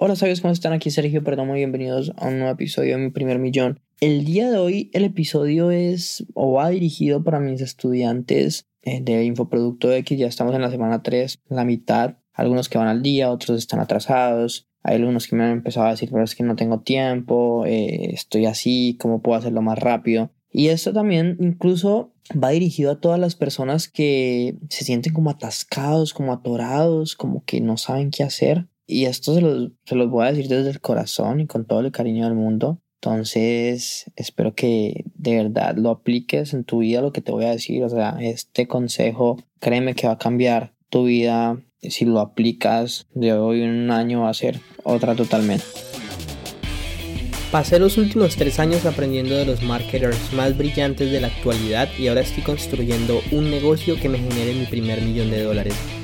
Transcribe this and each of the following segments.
Hola, ¿sabes cómo están? Aquí Sergio Perdón, muy bienvenidos a un nuevo episodio de Mi Primer Millón. El día de hoy el episodio es o va dirigido para mis estudiantes eh, de Infoproducto X. Ya estamos en la semana 3, la mitad. Algunos que van al día, otros están atrasados. Hay algunos que me han empezado a decir, pero es que no tengo tiempo, eh, estoy así, ¿cómo puedo hacerlo más rápido? Y esto también incluso va dirigido a todas las personas que se sienten como atascados, como atorados, como que no saben qué hacer. Y esto se los, se los voy a decir desde el corazón y con todo el cariño del mundo. Entonces, espero que de verdad lo apliques en tu vida, lo que te voy a decir. O sea, este consejo, créeme que va a cambiar tu vida. Si lo aplicas de hoy en un año, va a ser otra totalmente. Pasé los últimos tres años aprendiendo de los marketers más brillantes de la actualidad y ahora estoy construyendo un negocio que me genere mi primer millón de dólares.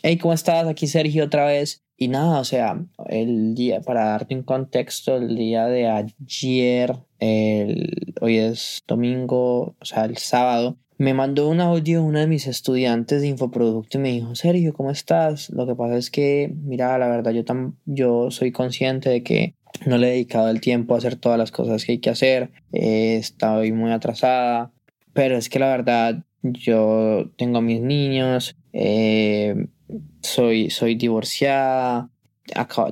Hey, ¿cómo estás? Aquí Sergio otra vez. Y nada, o sea, el día, para darte un contexto, el día de ayer, el, hoy es domingo, o sea, el sábado, me mandó un audio una de mis estudiantes de infoproducto y me dijo, Sergio, ¿cómo estás? Lo que pasa es que, mira, la verdad, yo, tam, yo soy consciente de que no le he dedicado el tiempo a hacer todas las cosas que hay que hacer, eh, estoy muy atrasada, pero es que la verdad, yo tengo a mis niños, eh, soy, soy divorciada,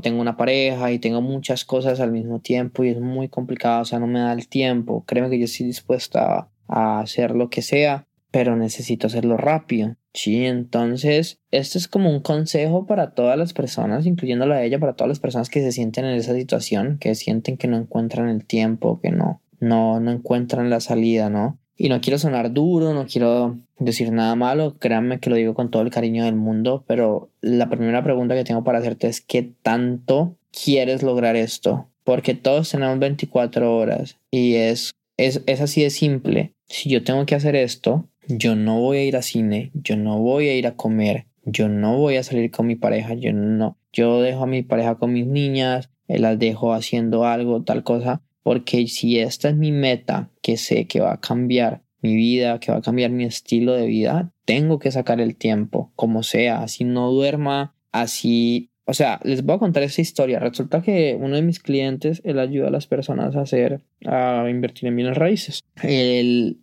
tengo una pareja y tengo muchas cosas al mismo tiempo y es muy complicado, o sea, no me da el tiempo. Créeme que yo estoy dispuesta a hacer lo que sea, pero necesito hacerlo rápido. Sí, entonces, esto es como un consejo para todas las personas, incluyéndola a ella, para todas las personas que se sienten en esa situación, que sienten que no encuentran el tiempo, que no, no, no encuentran la salida, ¿no? Y no quiero sonar duro, no quiero decir nada malo, créanme que lo digo con todo el cariño del mundo, pero la primera pregunta que tengo para hacerte es ¿qué tanto quieres lograr esto? Porque todos tenemos 24 horas y es, es, es así de simple. Si yo tengo que hacer esto, yo no voy a ir a cine, yo no voy a ir a comer, yo no voy a salir con mi pareja, yo no, yo dejo a mi pareja con mis niñas, las dejo haciendo algo, tal cosa, porque si esta es mi meta, que sé que va a cambiar mi vida, que va a cambiar mi estilo de vida, tengo que sacar el tiempo, como sea, así no duerma, así... O sea, les voy a contar esta historia. Resulta que uno de mis clientes, él ayuda a las personas a hacer, a invertir en bienes raíces. Él,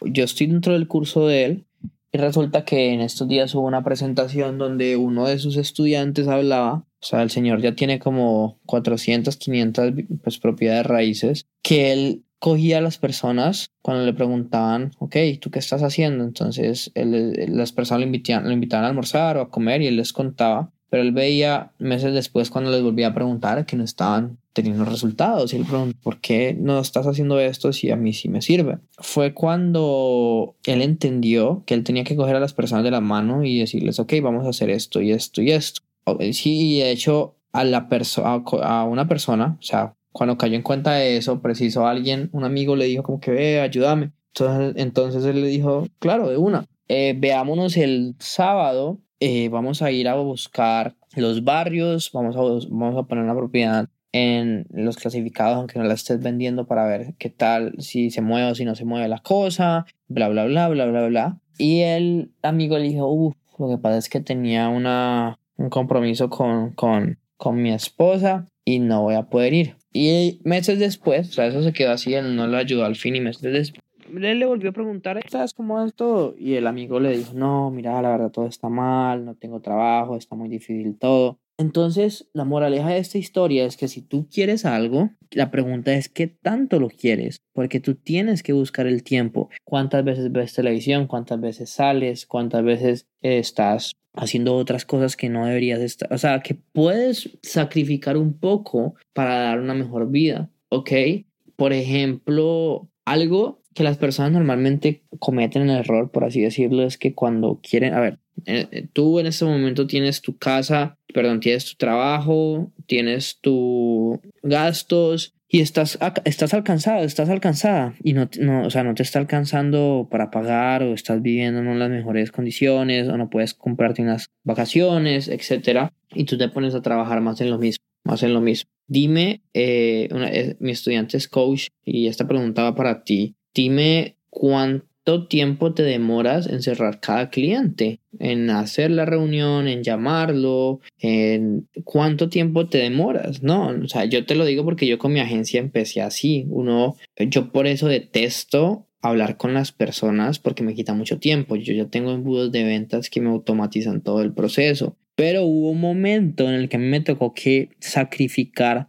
yo estoy dentro del curso de él y resulta que en estos días hubo una presentación donde uno de sus estudiantes hablaba o sea, el señor ya tiene como 400, 500 pues, propiedades raíces que él cogía a las personas cuando le preguntaban, ok, ¿tú qué estás haciendo? Entonces las personas le invitaban, le invitaban a almorzar o a comer y él les contaba, pero él veía meses después cuando les volvía a preguntar que no estaban teniendo resultados y él preguntó, ¿por qué no estás haciendo esto si a mí sí me sirve? Fue cuando él entendió que él tenía que coger a las personas de la mano y decirles, ok, vamos a hacer esto y esto y esto. Sí, de hecho, a, la persona a una persona, o sea, cuando cayó en cuenta de eso, preciso alguien, un amigo le dijo como que ve, ayúdame. Entonces, entonces él le dijo, claro, de una, eh, veámonos el sábado, eh, vamos a ir a buscar los barrios, vamos a, vamos a poner una propiedad en los clasificados, aunque no la estés vendiendo para ver qué tal, si se mueve o si no se mueve la cosa, bla, bla, bla, bla, bla, bla. Y el amigo le dijo, uff, lo que pasa es que tenía una, un compromiso con, con, con mi esposa y no voy a poder ir. Y meses después, o sea, eso se quedó así, él no le ayudó al fin y meses después. Él le volvió a preguntar, ¿sabes cómo es todo? Y el amigo le dijo, no, mira, la verdad todo está mal, no tengo trabajo, está muy difícil todo. Entonces, la moraleja de esta historia es que si tú quieres algo, la pregunta es qué tanto lo quieres, porque tú tienes que buscar el tiempo. ¿Cuántas veces ves televisión? ¿Cuántas veces sales? ¿Cuántas veces estás haciendo otras cosas que no deberías estar? O sea, que puedes sacrificar un poco para dar una mejor vida, ¿ok? Por ejemplo, algo que las personas normalmente cometen el error, por así decirlo, es que cuando quieren, a ver, Eh, tú en este momento tienes tu casa, perdón, tienes tu trabajo, tienes tus gastos y estás, estás alcanzado, estás alcanzada y no, no, o sea, no te está alcanzando para pagar o estás viviendo en las mejores condiciones o no puedes comprarte unas vacaciones, etcétera, y tú te pones a trabajar más en lo mismo, más en lo mismo. Dime, eh, eh, mi estudiante es coach y esta preguntaba para ti, dime cuánto tiempo te demoras en cerrar cada cliente, en hacer la reunión, en llamarlo, en cuánto tiempo te demoras, ¿no? O sea, yo te lo digo porque yo con mi agencia empecé así, uno, yo por eso detesto hablar con las personas porque me quita mucho tiempo, yo ya tengo embudos de ventas que me automatizan todo el proceso, pero hubo un momento en el que a mí me tocó que sacrificar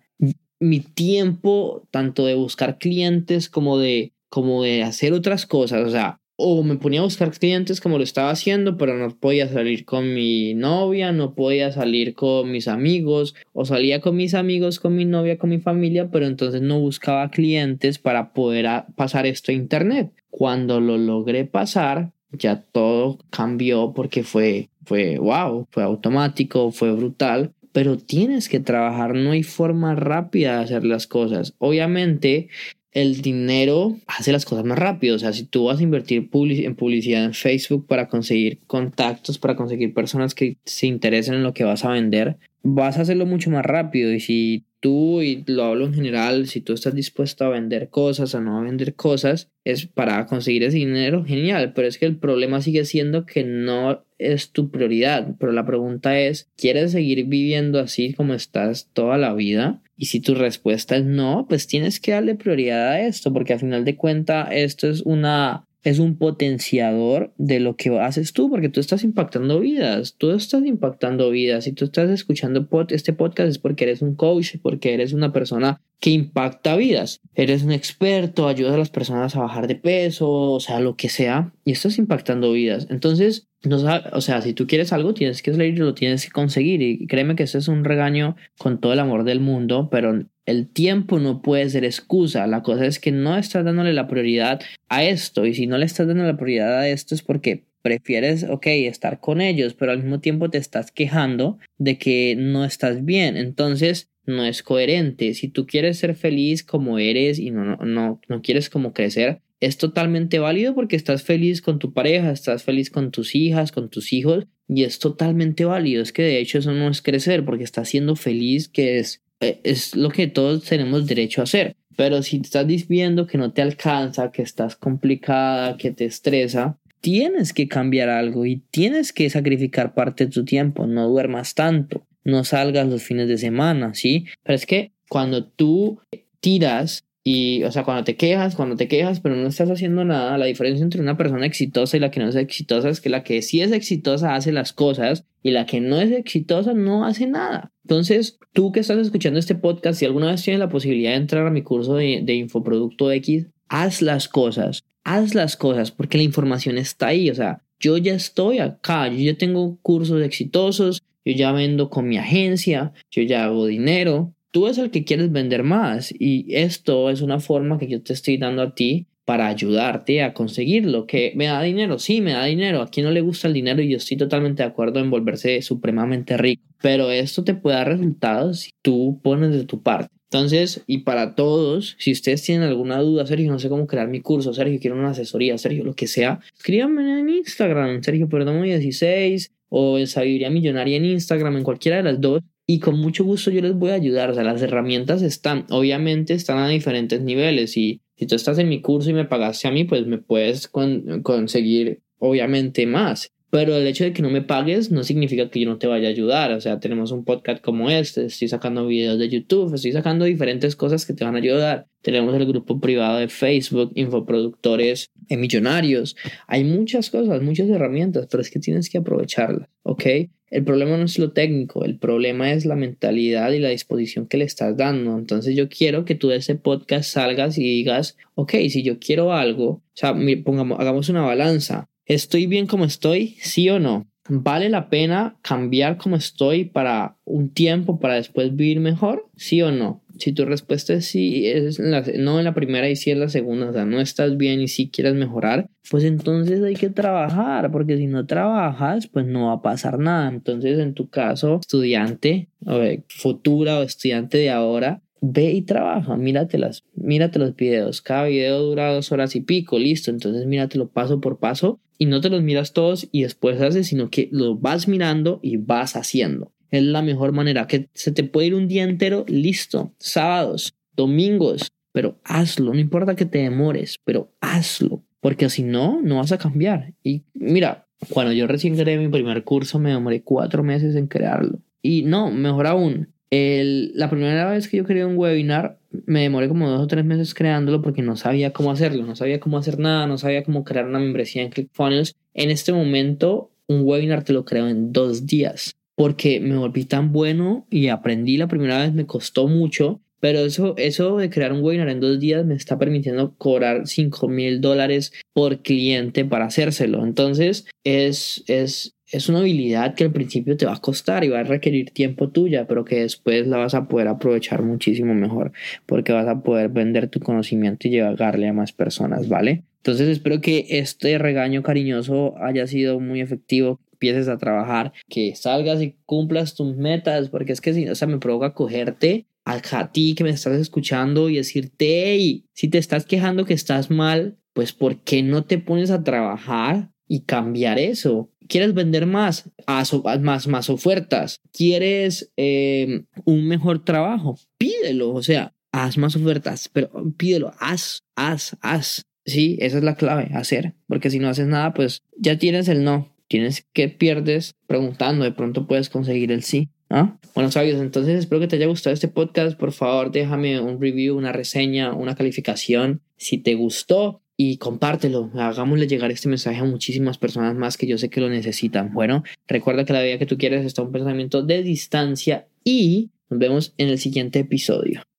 mi tiempo tanto de buscar clientes como de como de hacer otras cosas, o sea, o me ponía a buscar clientes como lo estaba haciendo, pero no podía salir con mi novia, no podía salir con mis amigos, o salía con mis amigos, con mi novia, con mi familia, pero entonces no buscaba clientes para poder pasar esto a internet. Cuando lo logré pasar, ya todo cambió porque fue, fue wow, fue automático, fue brutal pero tienes que trabajar, no hay forma rápida de hacer las cosas. Obviamente, el dinero hace las cosas más rápido. O sea, si tú vas a invertir en publicidad en Facebook para conseguir contactos, para conseguir personas que se interesen en lo que vas a vender, vas a hacerlo mucho más rápido. Y si tú, y lo hablo en general, si tú estás dispuesto a vender cosas o no vender cosas, es para conseguir ese dinero, genial. Pero es que el problema sigue siendo que no es tu prioridad. Pero la pregunta es, ¿quieres seguir viviendo así como estás toda la vida? Y si tu respuesta es no, pues tienes que darle prioridad a esto, porque al final de cuentas esto es una es un potenciador de lo que haces tú, porque tú estás impactando vidas, tú estás impactando vidas. Si tú estás escuchando este podcast es porque eres un coach, porque eres una persona que impacta vidas. Eres un experto, ayudas a las personas a bajar de peso, o sea, lo que sea, y estás impactando vidas. Entonces, no, o sea, si tú quieres algo, tienes que salir y lo tienes que conseguir. Y créeme que eso es un regaño con todo el amor del mundo, pero el tiempo no puede ser excusa. La cosa es que no estás dándole la prioridad a esto. Y si no le estás dando la prioridad a esto es porque prefieres, ok, estar con ellos, pero al mismo tiempo te estás quejando de que no estás bien. Entonces, no es coherente. Si tú quieres ser feliz como eres y no, no, no, quieres como crecer, es totalmente válido porque estás feliz con tu pareja, estás feliz con tus hijas, con tus hijos y es totalmente válido. Es que de hecho eso no es crecer porque estás siendo feliz, que es, es lo que todos tenemos derecho a hacer. Pero si estás viendo que no te alcanza, que estás complicada, que te estresa, tienes que cambiar algo y tienes que sacrificar parte de tu tiempo. No duermas tanto no salgas los fines de semana, ¿sí? Pero es que cuando tú tiras y, o sea, cuando te quejas, cuando te quejas, pero no estás haciendo nada, la diferencia entre una persona exitosa y la que no es exitosa es que la que sí es exitosa hace las cosas y la que no es exitosa no hace nada. Entonces, tú que estás escuchando este podcast, si alguna vez tienes la posibilidad de entrar a mi curso de, de Infoproducto X, haz las cosas, haz las cosas, porque la información está ahí, o sea, yo ya estoy acá, yo ya tengo cursos exitosos, yo ya vendo con mi agencia, yo ya hago dinero. Tú es el que quieres vender más y esto es una forma que yo te estoy dando a ti para ayudarte a conseguirlo. Que me da dinero, sí, me da dinero. A quien no le gusta el dinero y yo estoy totalmente de acuerdo en volverse supremamente rico. Pero esto te puede dar resultados si tú pones de tu parte. Entonces, y para todos, si ustedes tienen alguna duda, Sergio, no sé cómo crear mi curso, Sergio, quiero una asesoría, Sergio, lo que sea, escríbanme en Instagram, Sergio Perdomo 16 o en Sabiduría Millonaria en Instagram, en cualquiera de las dos, y con mucho gusto yo les voy a ayudar. O sea, las herramientas están, obviamente están a diferentes niveles y si tú estás en mi curso y me pagaste a mí, pues me puedes conseguir obviamente más. Pero el hecho de que no me pagues no significa que yo no te vaya a ayudar. O sea, tenemos un podcast como este, estoy sacando videos de YouTube, estoy sacando diferentes cosas que te van a ayudar. Tenemos el grupo privado de Facebook, infoproductores millonarios. Hay muchas cosas, muchas herramientas, pero es que tienes que aprovecharlas, ¿ok? El problema no es lo técnico, el problema es la mentalidad y la disposición que le estás dando. Entonces yo quiero que tú de ese podcast salgas y digas, ok, si yo quiero algo, o sea, pongamos, hagamos una balanza ¿Estoy bien como estoy? ¿Sí o no? ¿Vale la pena cambiar como estoy para un tiempo para después vivir mejor? ¿Sí o no? Si tu respuesta es sí, es no en la primera y sí en la segunda, o sea, no estás bien y sí quieres mejorar, pues entonces hay que trabajar, porque si no trabajas, pues no va a pasar nada. Entonces, en tu caso, estudiante, o futura o estudiante de ahora, ve y trabaja, míratelas, mírate los videos. Cada video dura dos horas y pico, listo. Entonces míratelo paso por paso y no te los miras todos y después haces, sino que lo vas mirando y vas haciendo. Es la mejor manera. Que se te puede ir un día entero, listo. Sábados, domingos, pero hazlo. No importa que te demores, pero hazlo. Porque si no, no vas a cambiar. Y mira, cuando yo recién creé mi primer curso, me demoré cuatro meses en crearlo. Y no, mejor aún, el, la primera vez que yo creé un webinar, me demoré como dos o tres meses creándolo porque no sabía cómo hacerlo, no sabía cómo hacer nada, no sabía cómo crear una membresía en ClickFunnels. En este momento, un webinar te lo creo en dos días porque me volví tan bueno y aprendí la primera vez, me costó mucho, pero eso, eso de crear un webinar en dos días me está permitiendo cobrar 5 mil dólares por cliente para hacérselo. Entonces es, es, es una habilidad que al principio te va a costar y va a requerir tiempo tuya, pero que después la vas a poder aprovechar muchísimo mejor porque vas a poder vender tu conocimiento y llegarle a más personas, ¿vale? Entonces espero que este regaño cariñoso haya sido muy efectivo empieces a trabajar, que salgas y cumplas tus metas, porque es que si o sea, me provoca cogerte a ti que me estás escuchando y decirte, hey, si te estás quejando que estás mal, pues ¿por qué no te pones a trabajar y cambiar eso? ¿Quieres vender más? Haz más, más ofertas. ¿Quieres eh, un mejor trabajo? Pídelo, o sea, haz más ofertas, pero pídelo, haz, haz, haz. Sí, esa es la clave, hacer, porque si no haces nada, pues ya tienes el no, tienes que pierdes preguntando, de pronto puedes conseguir el sí. ¿Ah? Bueno, sabios, entonces espero que te haya gustado este podcast. Por favor, déjame un review, una reseña, una calificación si te gustó y compártelo. Hagámosle llegar este mensaje a muchísimas personas más que yo sé que lo necesitan. Bueno, recuerda que la vida que tú quieres está un pensamiento de distancia y nos vemos en el siguiente episodio.